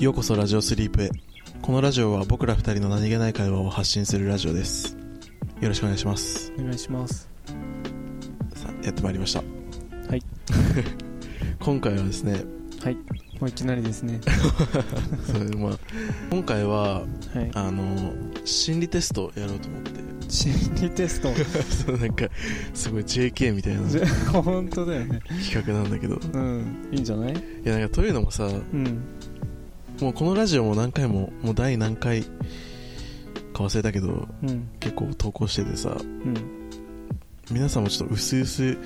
ようこそラジオスリープへ。このラジオは僕ら二人の何気ない会話を発信するラジオです。よろしくお願いします。お願いします。さあやってまいりました。はい。今回はですねもういきなりですね。それまあ今回ははい。あの心理テストをやろうと思って。心理テスト？そうなんかすごい JK みたいな本当だよね。企画なんだけど。うん。いいんじゃない？いやなんかというのもさうんもうこのラジオも何回ももう第何回か忘れたけどうん。結構投稿しててさうん。皆さんもちょっと薄々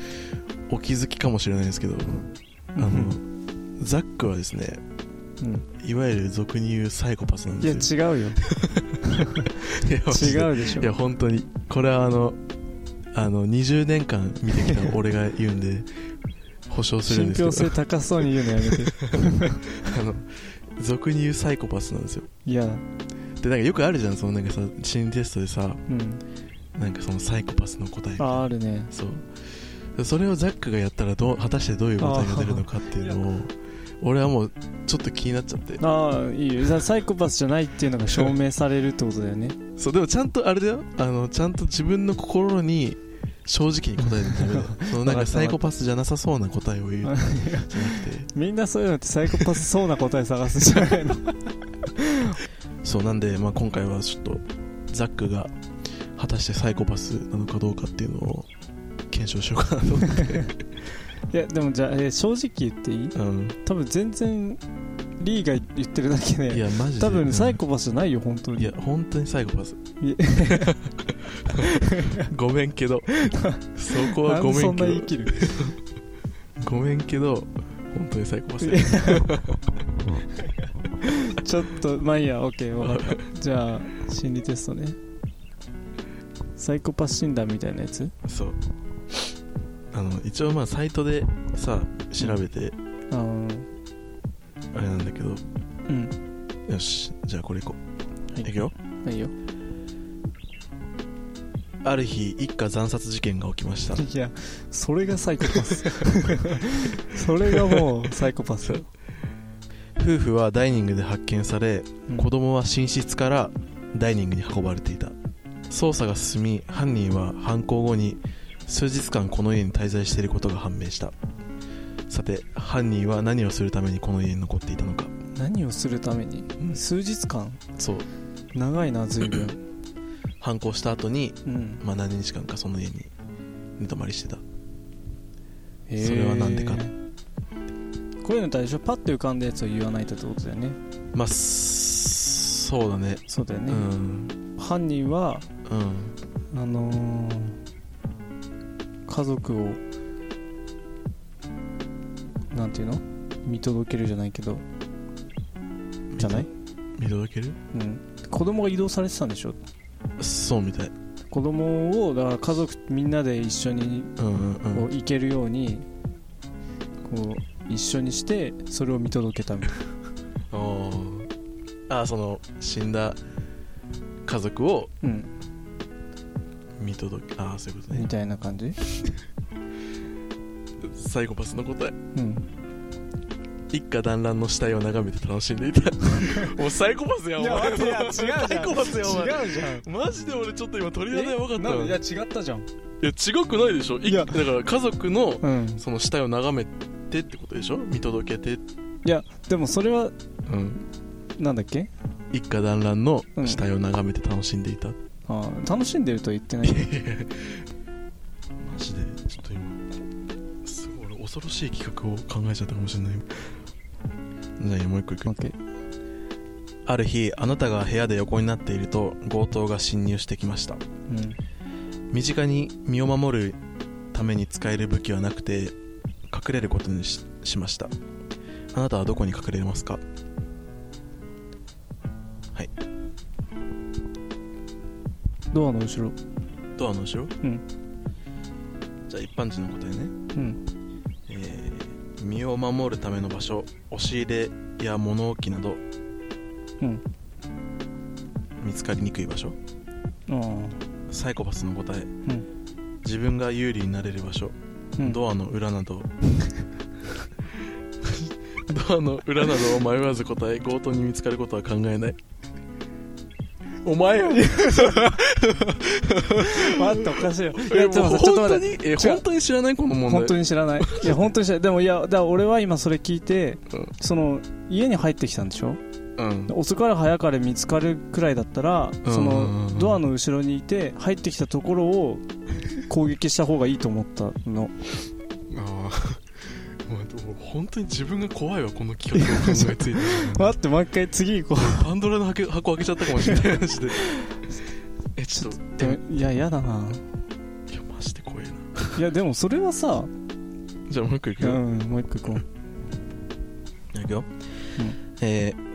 お気づきかもしれないですけどあのザックはですねうん。いわゆる俗に言うサイコパスなんですよ。違うよ。いやマジで。違うでしょ。いや本当に。これはあのあの20年間見てきた俺が言うんで保証するん信ですけど。憑性高そうに言うのやめて。あの俗に言うサイコパスなんですよ。いや。でなんかよくあるじゃんそのなんかさ心理テストでさうん。なんかそのサイコパスの答えああるね。そう。それをザックがやったらどう果たしてどういう答えが出るのかっていうのを俺はもうちょっと気になっちゃって。ああいいよ。サイコパスじゃないっていうのが証明されるってことだよね。そうでもちゃんとあれだよ。あのちゃんと自分の心に正直に答えるとダメだよそのなんかサイコパスじゃなさそうな答えを言う。じゃなくてみんなそういうのってサイコパスそうな答え探すんじゃないの。そうなんで、まあ、今回はちょっとザックが果たしてサイコパスなのかどうかっていうのを検証しようかなと思って、いやでもじゃあ、えー正直言っていい？うん、多分全然リーが言ってるだけいでやマジで。多分サイココパスじゃないよ本当に。いや本当にサイコパス。ごめんけど。そこはごめんけど。な言い切る？ごめんけど本当にサイコパス ちょっとまあいいや OK わかった。じゃあ心理テストね。サイコパス診断みたいなやつ？そう。あの一応まあサイトでさ調べて。あーあれなんだけど。うん。よしじゃあこれいこう、はい。いくよ。いいよ。ある日一家惨殺事件が起きました。いやそれがサイコパス。それがもうサイコパス、夫婦はダイニングで発見されうん。子供は寝室からダイニングに運ばれていた。捜査が進み犯人は犯行後に数日間この家に滞在していることが判明したさて犯人は何をするためにこの家に残っていたのか。何をするために？うん。数日間？そう。長いな随分。犯行した後に、うん。まあ、何日間かその家に寝泊まりしてた。それはなんでかこういうのってあれでしょパッと浮かんだやつを言わないとってことだよね。まあすそうだね。そうだよね、うん。犯人はうん。あのー家族をなんていうの？見届けるじゃないけど。じゃない？見届ける？うん。子供が移動されてたんでしょ？そうみたい。子供をだから家族みんなで一緒にうんうんうん。こう行けるようにこう一緒にしてそれを見届けたみたいお ー。あその死んだ家族をな、うん、見届けああそういうことね。みたいな感じ？サイコパスの答え。うん。一家団らんの死体を眺めて楽しんでいた。もうサイコパスやんお前。待っていや違うじゃん。サイコパスやんお前。違うじゃん。マジで俺ちょっと今鳥肌やばかったわ。いやなんいや違ったじゃん。違くないでしょ？いいやだから家族のうん。その死体を眺めてってことでしょ？見届けて。いやでもそれはうん。なんだっけ？一家団らんの死体を眺めて楽しんでいた、あー楽しんでるとは言ってない 恐ろしい企画を考えちゃったかもしれない。じゃあもう一個いく？OK ある日あなたが部屋で横になっていると強盗が侵入してきました。うん。身近に身を守るために使える武器はなくて隠れることにししました。あなたはどこに隠れますか？はい。ドアの後ろ。ドアの後ろ？うん。じゃあ一般人の答えね。うん。えー身を守るための場所押し入れや物置などうん。見つかりにくい場所。サイコパスの答え、ん。自分が有利になれる場所、うん。ドアの裏など。ドアの裏などを迷わず答え強盗に見つかることは考えない。お前よ 待っておかしいよ。いやちょっと待ってちょっと本当に？え本当に知らないこの問題？本当に知らない。いや本当に知らない。でもいやだから俺は今それ聞いて、うん。その家に入ってきたんでしょ？うん。遅かれ早かれ見つかるくらいだったらそのドアの後ろにいて入ってきたところを攻撃した方がいいと思ったの。ああ本当に自分が怖いわこの企画を考えついた 待ってもう一回次行こパンドラの箱箱開けちゃったかもしれないマジでえちょっとうでもいや嫌だな。いやマジで怖いないやでもそれはさじゃあもう一個いくうよ、んもう一個行こいくよ、うん。えー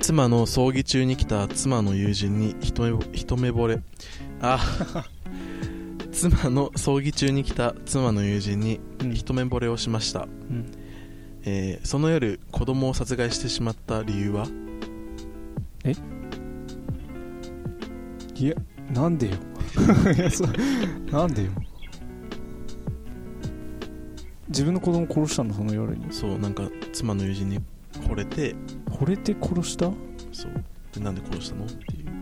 妻の葬儀中に来た妻の友人に一目一目惚れ。あ 妻の葬儀中に来た妻の友人にう、うん。一目惚れをしました、うん。えーその夜子供を殺害してしまった理由は？いやなんでよ。なんでよ。自分の子供殺したのその夜に。そうなんか妻の友人に惚れて。惚れて殺した？そう。でなんで殺したの？っていう。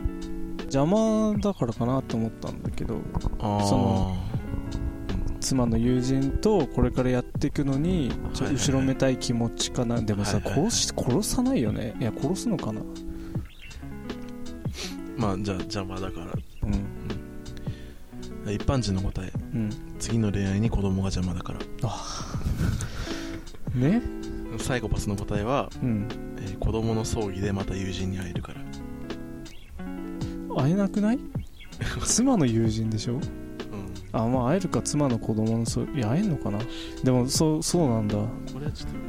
邪魔だからかなと思ったんだけどああその妻の友人とこれからやっていくのにちょはいはい。はい後ろめたい気持ちかな。でもさはいはいはい。殺し殺さないよね。いや殺すのかな。まあじゃあ邪魔だからうん。一般人の答え。うん。次の恋愛に子供が邪魔だから。ね。サイコパスの答えは、うん。えー子供の葬儀でまた友人に会えるから。会えなくない？妻の友人でしょ？うん。あまあ会えるか妻の子供のそういや会えんのかな？でもそうそうなんだ。これはちょっとい。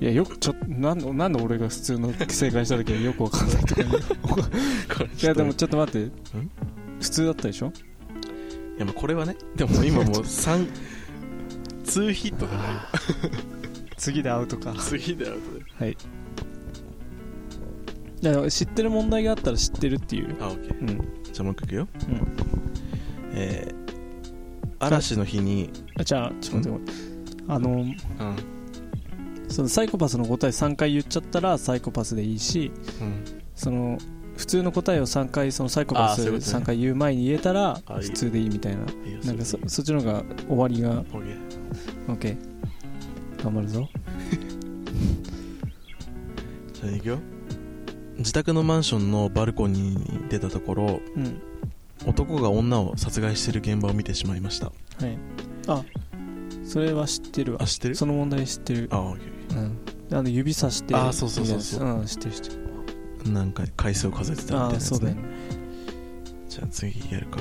いやよくちょなんでなんで俺が普通の正解した時はよくわかんないとかね。いやでもちょっと待って普通だったでしょ？いやまあこれはねでも今もう3 2ヒットだね 次でアウトか。次でアウトではい。いや知ってる問題があったら知ってるっていう。あオッケー。うん。じゃあもう一個いくよ。うん。えー嵐の日に。あじゃあちょっと待ってあのうん。そのサイコパスの答え3回言っちゃったらサイコパスでいいしうん。その普通の答えを3回そのサイコパスあーそういうことね。3回言う前に言えたら普通でいいみたいな。なんかそそっちの方が終わりがオッケー。OK 頑張るぞ。じゃあいくよ。自宅のマンションのバルコニーに出たところうん。男が女を殺害している現場を見てしまいました。はい。あそれは知ってるわ。あ知ってる？その問題知ってる。あオッケー。うん。あの指さしてあそうそうそうそう。うん知ってる知ってる何回回数を数えてたみたいなあやつ、ね、あそうだよ。ねじゃあ次やるか。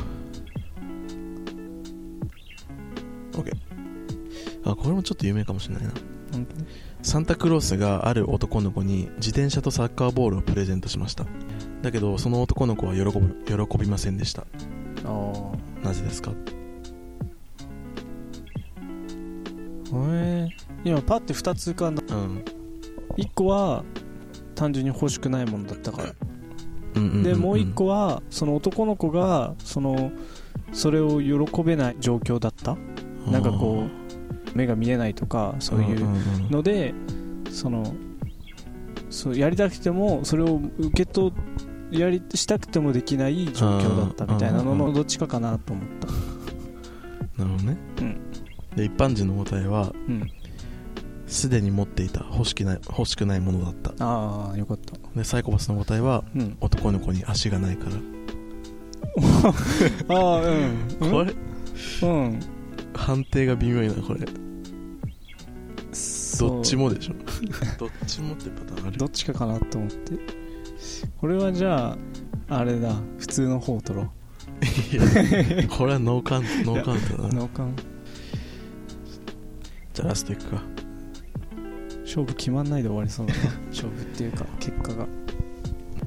OK あこれもちょっと有名かもしれないな。サンタクロースがある男の子に自転車とサッカーボールをプレゼントしました。だけどその男の子は喜ぶ喜びませんでした。あなぜですか？あへえ今パッて2つ浮かんだ。うん。1個は単純に欲しくないものだったから。うんうんうんうん。でもう1個はその男の子がそのそれを喜べない状況だった。なんかこう目が見えないとかそういうのでそのそうやりたくてもそれを受け取やりしたくてもできない状況だったみたいなののどっちかかなと思った。なるほどね、うん。で一般人の答えはうんすでに持っていた欲しくない欲しくないものだった。ああよかった。でサイコパスの答えはうん。男の子に足がないから、ああうん。これ？うん。判定が微妙いなこれ。どっちもでしょ。どっちもってパターンある。どっちかかなと思って。これはじゃああれだ。普通の方取ろいやこれはノーカウントノーカウントだな。う脳幹じゃあラストいくか勝負決まんないで終わりそうだな。勝負っていうか 結果が。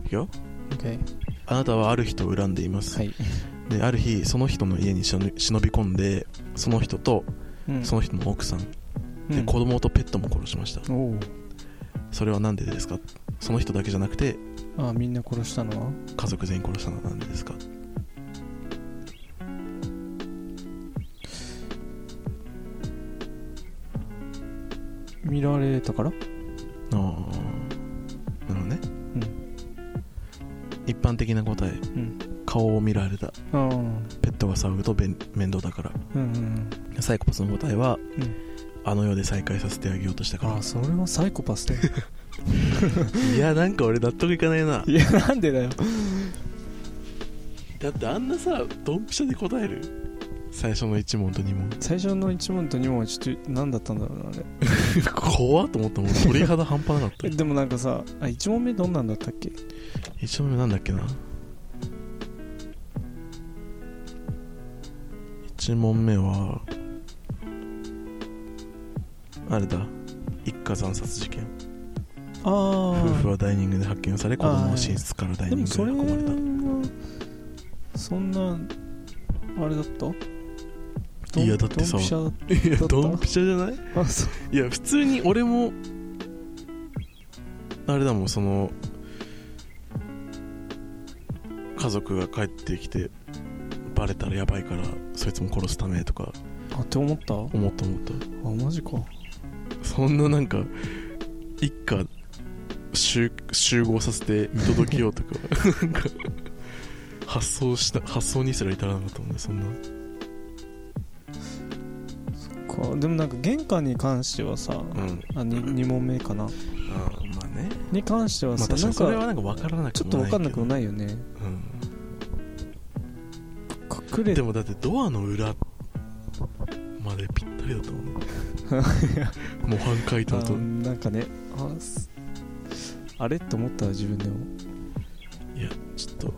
いくよ OK あなたはある人を恨んでいます、はい、である日その人の家に忍び込んでその人とうん。その人の奥さん、うん。で子供とペットも殺しました。おおそれは何でですか？その人だけじゃなくてああみんな殺したのは？家族全員殺したのは何でですか？見られたから？ああなるほどね。うん。一般的な答え。うん。顔を見られた。ああペットが騒ぐと便面倒だから。うんうんサイコパスの答えは、うん。あの世で再会させてあげようとしたかああそれはサイコパスだよ。ら いやなんか俺納得いかないな。いやなんでだよ。だってあんなさドンピシャで答える？最初の1問と2問。最初の1問と2問はちょっと何だったんだろうなあれ 怖っと思ったもん。鳥肌半端なかった。えでもなんかさあ1問目どんなんだったっけ？1問目なんだっけな？1問目はあれだ。一家惨殺事件。ああ夫婦はダイニングで発見され子供は寝室からダイニングに運ばれた。はそんなあれだった？いやだってさ。ドンピシャいやった。ドンピシャじゃない？あそう。いや普通に俺もあれだもんその家族が帰ってきてバレたらやばいからそいつも殺すためとか。あって思った？あ思った思った。マジか。そんななんか一家集集合させて見届けようとか 発想した発想にすら至らなかったもんねそんなかでもなんか玄関に関してはさ、うん。あ 2, 2問目かな。あまあね。に関してはまあさ、なん確かれはかなんか分からなくちょっと分かんなくもいないよね。うん。隠れでもだってドアの裏までぴったりだったもんね模範解答と。あなんかねあれって思ったわ自分でも。いやちょっと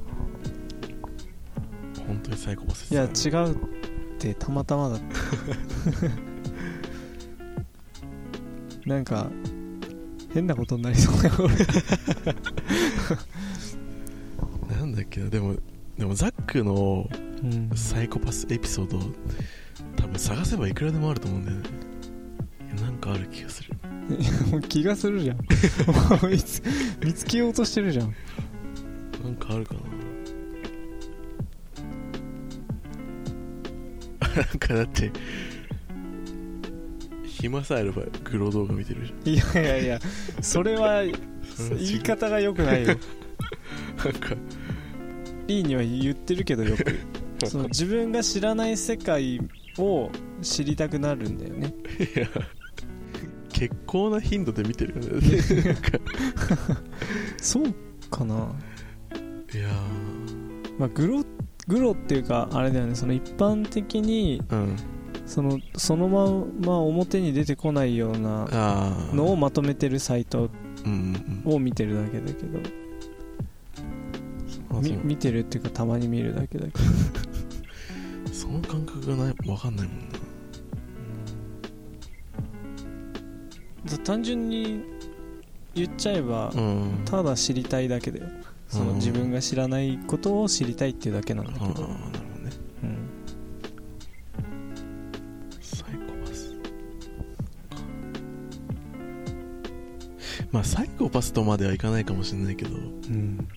本当にサイコパスいや違うってたまたまだった なんか変なことになりそうだよ俺なんだっけな。でもでもザックのうん。サイコパスエピソード多分探せばいくらでもあると思うんだよね。なんかある気がする。もう気がするじゃん。見つけようとしてるじゃん。なんかあるかな。なんかだって暇さえあればグロ動画見てるじいやいやいやそれは言い方が良くないよ。なんか。いいには言ってるけどよく。その自分が知らない世界を知りたくなるんだよね。いや結構な頻度で見てるよね。そうかな。いやまあグログロっていうかあれだよね。その一般的にーうんそのそのまま表に出てこないようなのをまとめてるサイトうんうんを見てるだけだけど。うんみ見てるっていうかたまに見るだけだけど。その感覚がない。分かんないもんなだ単純に言っちゃえば、うん。ただ知りたいだけだよ。そのうん。自分が知らないことを知りたいっていうだけなんだけど、うん、まあサイコパスとまではいかないかもしれないけど。うん。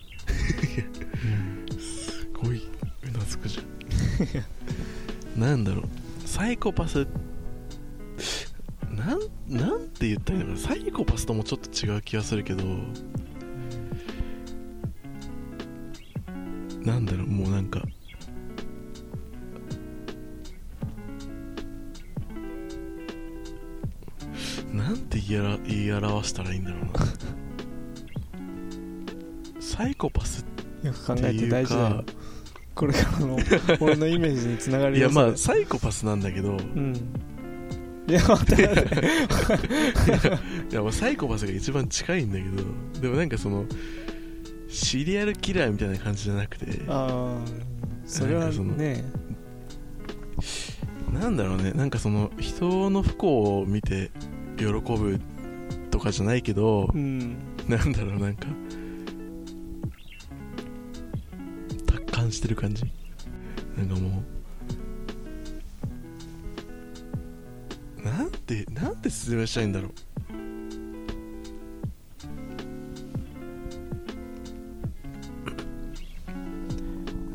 すごいうなずくじゃん。なんだろう。サイコパス。なんなんて言ったらいいのかな。サイコパスともちょっと違う気がするけど。なんだろうもうなんか言いあら言い表したらいいんだろうな。サイコパスよく考えて大事だよ。かこれからの俺のイメージにつながるよいやまあそサイコパスなんだけど。れうん。いや待って。待っていやまあサイコパスが一番近いんだけど。でもなんかそのシリアルキラーみたいな感じじゃなくて。ああそれはね。なんだろうね。なんかその人の不幸を見て喜ぶとかじゃないけどうん。なんだろうなんか達観してる感じ。なんかもうなんてなんて説明したいんだろう。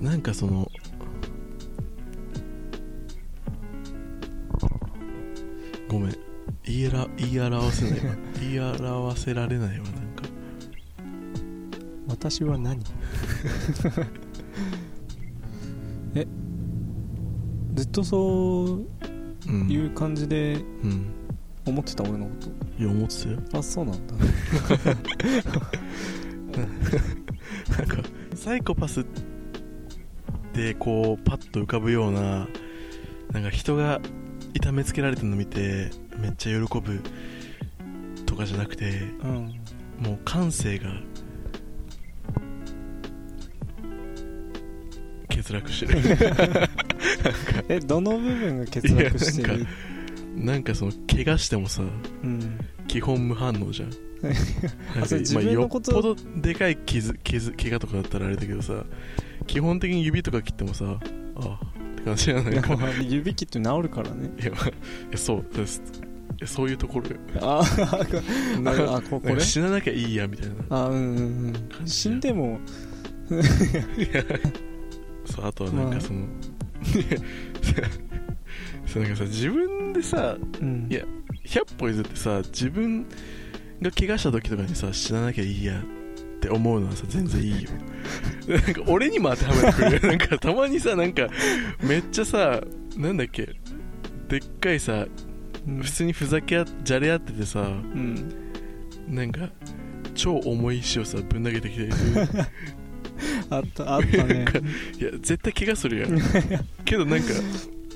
なんかその言いら言い表せない。わ 言い表せられないわなんか。私は何？えずっとそううんいう感じでうん。思ってた俺のこいや思ってたよ。とあそうなんだ。なんかサイコパスってこうパッと浮かぶようななんか人が痛めつけられてるの見てめっちゃ喜ぶとかじゃなくてうんもう感性が欠落してる。えどの部分が欠落してる？なんかその怪我してもさうん。基本無反応じゃん。まあ、よっぽどでかい傷傷怪我とかだったらあれだけどさ基本的に指とか切ってもさああって感じじゃないか。い指切って治るからね。いや、まあいやそうです。そういうところよ。あーなんかあここれ死ななきゃいいやみたいな。あうんうんうん。死んでも。そうあとはなんかその、そうなんかさ自分でさうん。いや100歩譲ってさ自分が怪我した時とかにさ死ななきゃいいやって思うのはさ全然いいよ。なんか俺にも当てはめてくるよ。なんかたまにさなんかめっちゃさなんだっけでっかいさうん。普通にふざけあじゃれ合っててさうん。なんか超重い石をさぶん投げてきたりする。あったあったね。いや絶対怪我するやん。けどなんか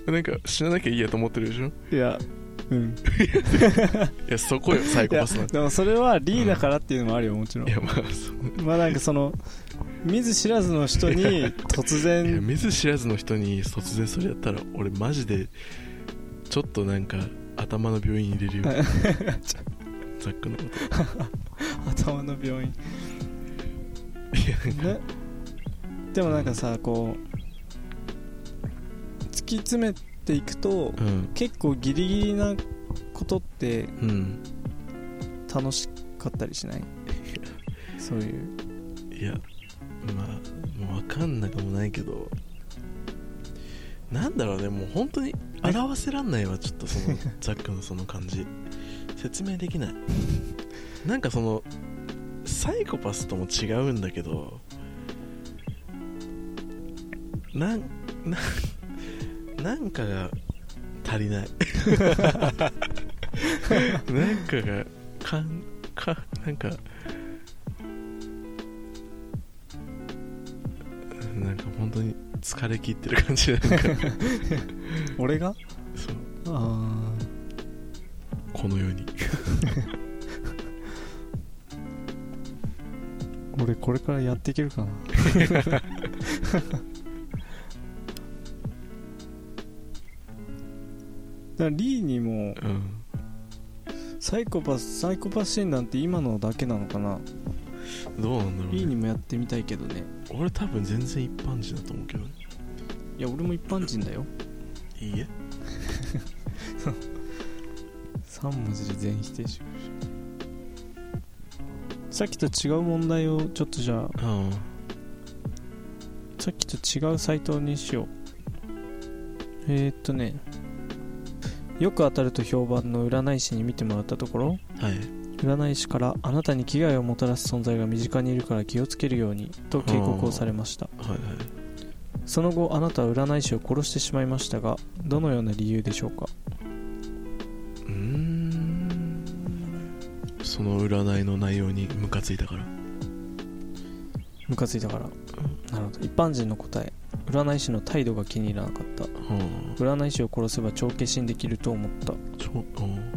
なんか死ななきゃいいやと思ってるでしょ？いやうん。いやそこよサイコパスなんてでもそれはリーだからっていうのもあるよもちろん。いやまあそう。まあなんかその見ず知らずの人に突 いや然見ず知らずの人に突然それやったら俺マジでちょっとなんか頭の病院入れるよ。ザックのこと。頭の病院。いやでもなんかさこう突き詰めていくとうん。結構ギリギリなことってうん。楽しかったりしない？そういう。いやまあもう分かんなくもないけどなんだろうねもう本当に表せらんないわちょっとその ザックのその感じ。説明できない。なんかそのサイコパスとも違うんだけどなんなんなんかが足りない。なんかがかんかなんかなんか本当に疲れ切ってる感じでなんか。俺が？そう。あこの世に。あ 俺これからやっていけるかな だリーにもうん。サイコパスサイコパス診断って今のだけなのかな？どうなんだろう、リーにね、もやってみたいけどね。俺多分全然一般人だと思うけどね。いや俺も一般人だよ。いいえ。3文字で全否定しさっきと違う問題をちょっとじゃあうん。さっきと違うサイトにしよう。えー、っとねよく当たると評判の占い師に見てもらったところはい。占い師からあなたに危害をもたらす存在が身近にいるから気をつけるようにと警告をされました。はいはい。その後あなたは占い師を殺してしまいましたがどのような理由でしょうか？うーん。その占いの内容にムカついたから。ムカついたから。なるほど。一般人の答え占い師の態度が気に入らなかった。は占い師を殺せば帳消しにできると思った。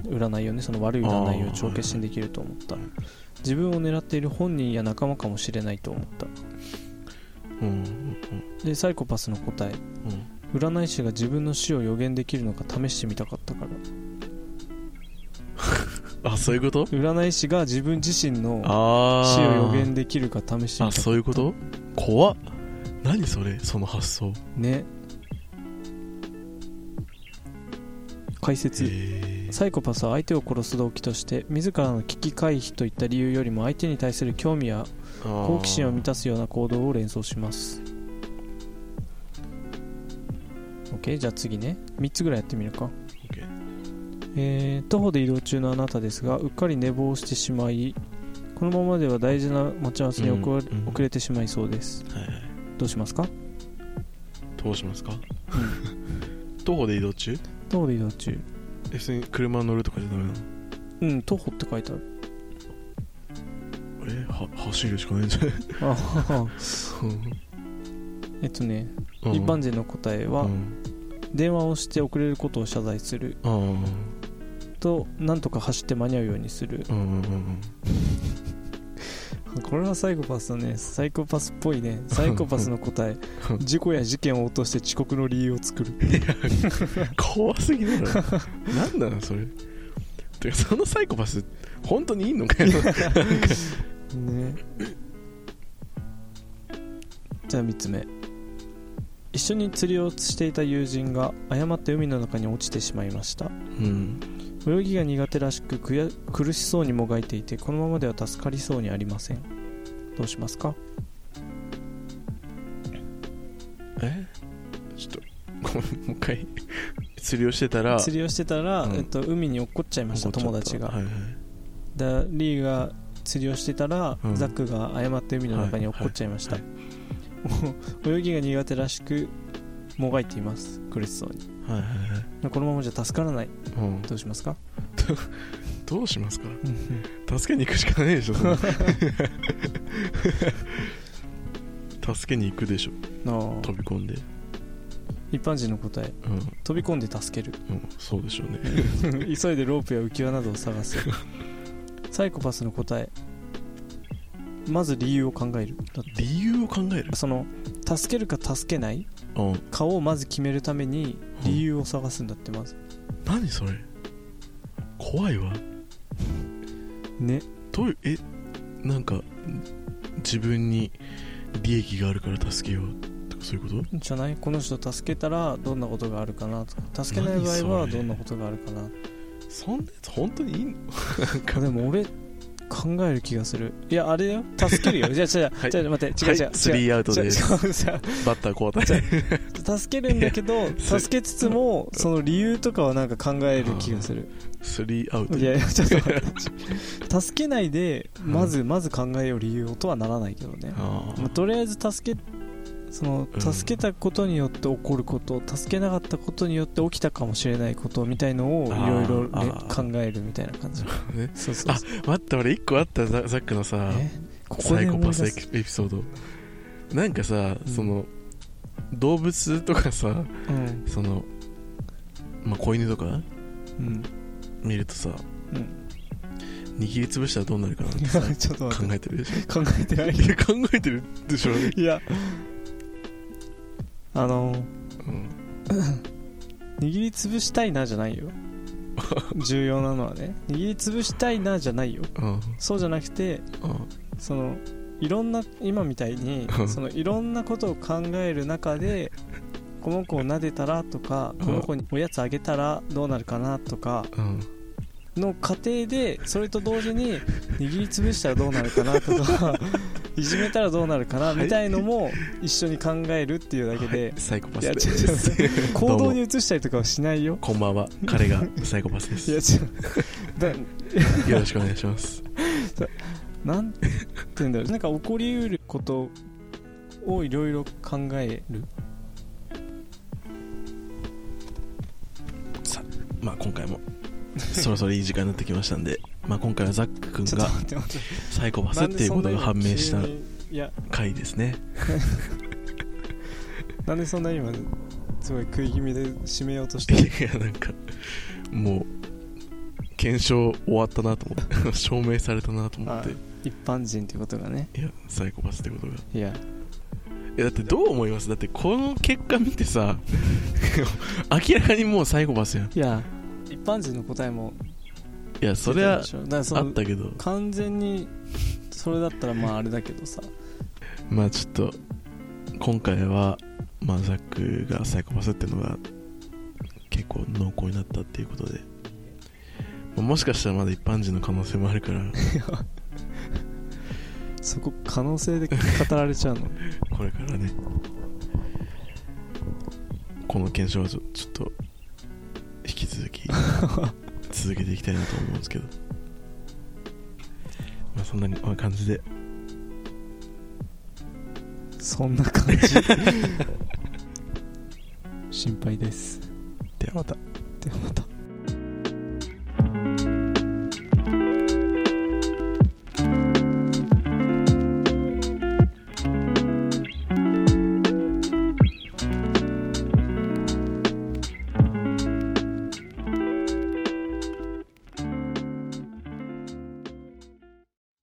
占いをね。その悪い占いを帳消しにできると思った。自分を狙っている本人や仲間かもしれないと思った。うんうんでサイコパスの答え。うん。占い師が自分の死を予言できるのか試してみたかったから。あそういうこと？占い師が自分自身のああ死を予言できるか試してみあた。そういうこと？怖っ何それその発想。ね。解説。へサイコパスは相手を殺す動機として自らの危機回避といった理由よりも相手に対する興味や好奇心を満たすような行動を連想します。OK じゃあ次ね。3つぐらいやってみるか。えー徒歩で移動中のあなたですがうっかり寝坊してしまいこのままでは大事な待ち合わせに遅れ,、うんうん。遅れてしまいそうです。はいはいどうしますか？どうしますか？徒歩で移動中？徒歩で移動中。え普通に車乗るとかじゃダメなの？うん徒歩って書いてある。えは走るしかないんじゃない？あえっとね、うん。一般人の答えは、うん。電話をして遅れることを謝罪する。あーとなんとか走って間に合うようにする。うんうんうんこれはサイコパスだね。サイコパスっぽいね。サイコパスの答え。事故や事件を落として遅刻の理由を作る。怖すぎだろ。なんなのそれ。てかそのサイコパス本当にいんのかよ。ね。じゃあ3つ目。一緒に釣りをしていた友人が誤って海の中に落ちてしまいました。うん泳ぎが苦手らしく苦しそうにもがいていてこのままでは助かりそうにありません。どうしますか？え？ちょっともう一回釣りをしてたら釣りをしてたら、うん。えっと、海に落っこっちゃいました友達が、はいはい。でリーが釣りをしてたら、うん。ザックが誤って海の中に落っこっちゃいました、はい。泳ぎが苦手らしくもがいています。苦しそうにはいはいはい。このままじゃ助からない。うん。どうしますか？どうしますか？助けに行くしかないでしょ 助けに行くでしょ。飛び込んで。一般人の答え。うん、飛び込んで助ける。うん、そうでしょうね。急いでロープや浮き輪などを探す。サイコパスの答え。まず理由を考える。理由を考える？その助けるか助けないうん。かをまず決めるために理由を探すんだってまず。何それ？怖いわ。ね。どういうえなんか自分に利益があるから助けよう。とかそういうこと？じゃない？この人助けたらどんなことがあるかなとか。助けない場合は何それ？どんなことがあるかな。そんなやつ本当にいいの？あ でも俺考える気がする。いやあれよ。助けるよ。じゃあじゃあ、はい。じゃあ待って違う違う、はい。スリ違うーアウトです。違う。違う違うバッター交代助けるんだけどそ 助けつつもその理由とかはなんか考える気がする。スリーアウト。いやいやちょっと助けないでまずまず考えよう理由をとはならないけどね、あまあとりあえず助けそのうん助けたことによって起こること、助けなかったことによって起きたかもしれないことみたいのをいろいろ考えるみたいな感じ。あ、ね、そうそうそう。待って俺一個あったザザックのさえ？ここサイコパスエピソード。なんかさ、うん。その動物とかさうん。そのまあ子犬とか？うん。見るとさうん。握りつぶしたらどうなるかなって 考えてるでして考えてない。考えてるでしょ、いやあのうん、握りつぶしたいなじゃないよ。重要なのはね。握りつぶしたいなじゃないよ。うん。そうじゃなくてうん。そのいろんな今みたいにうん。そのいろんなことを考える中でこの子を撫でたらとかうん。この子におやつあげたらどうなるかなとかうん。の過程でそれと同時に握りつぶしたらどうなるかなとかいじめたらどうなるかなはい。みたいのも一緒に考えるっていうだけはでい。サイコパスで。す 行動に移したりとかはしないよ。こんばんは。彼がサイコパスです。いや違うだよろしくお願いします。なんて言うんだろう。なんか起こりうることをいろいろ考える。さあまあ今回も そろそろいい時間になってきましたんでまあ今回はザック君がサイコパスっていうことが判明した回ですね。なんでそんな今すごい食い気味で締めようとして？いやなんかもう検証終わったなと思って証明されたなと思って。はい一般人ってことがね。いやサイコパスってことが。いや。えだってどう思います？だってこの結果見てさ 明らかにもうサイコパスやん。いや一般人の答えもいやそれはあったけど。完全にそれだったらまああれだけどさ。まあちょっと今回はまあザックがサイコパスっていうのが結構濃厚になったっていうことで。まあもしかしたらまだ一般人の可能性もあるから。そこ可能性で語られちゃうの？これからね。この検証はちょっと引き続き 続けていきたいなと思うんですけど。まあそんな感じで。そんな感じ。心配です。ではまた。ではまた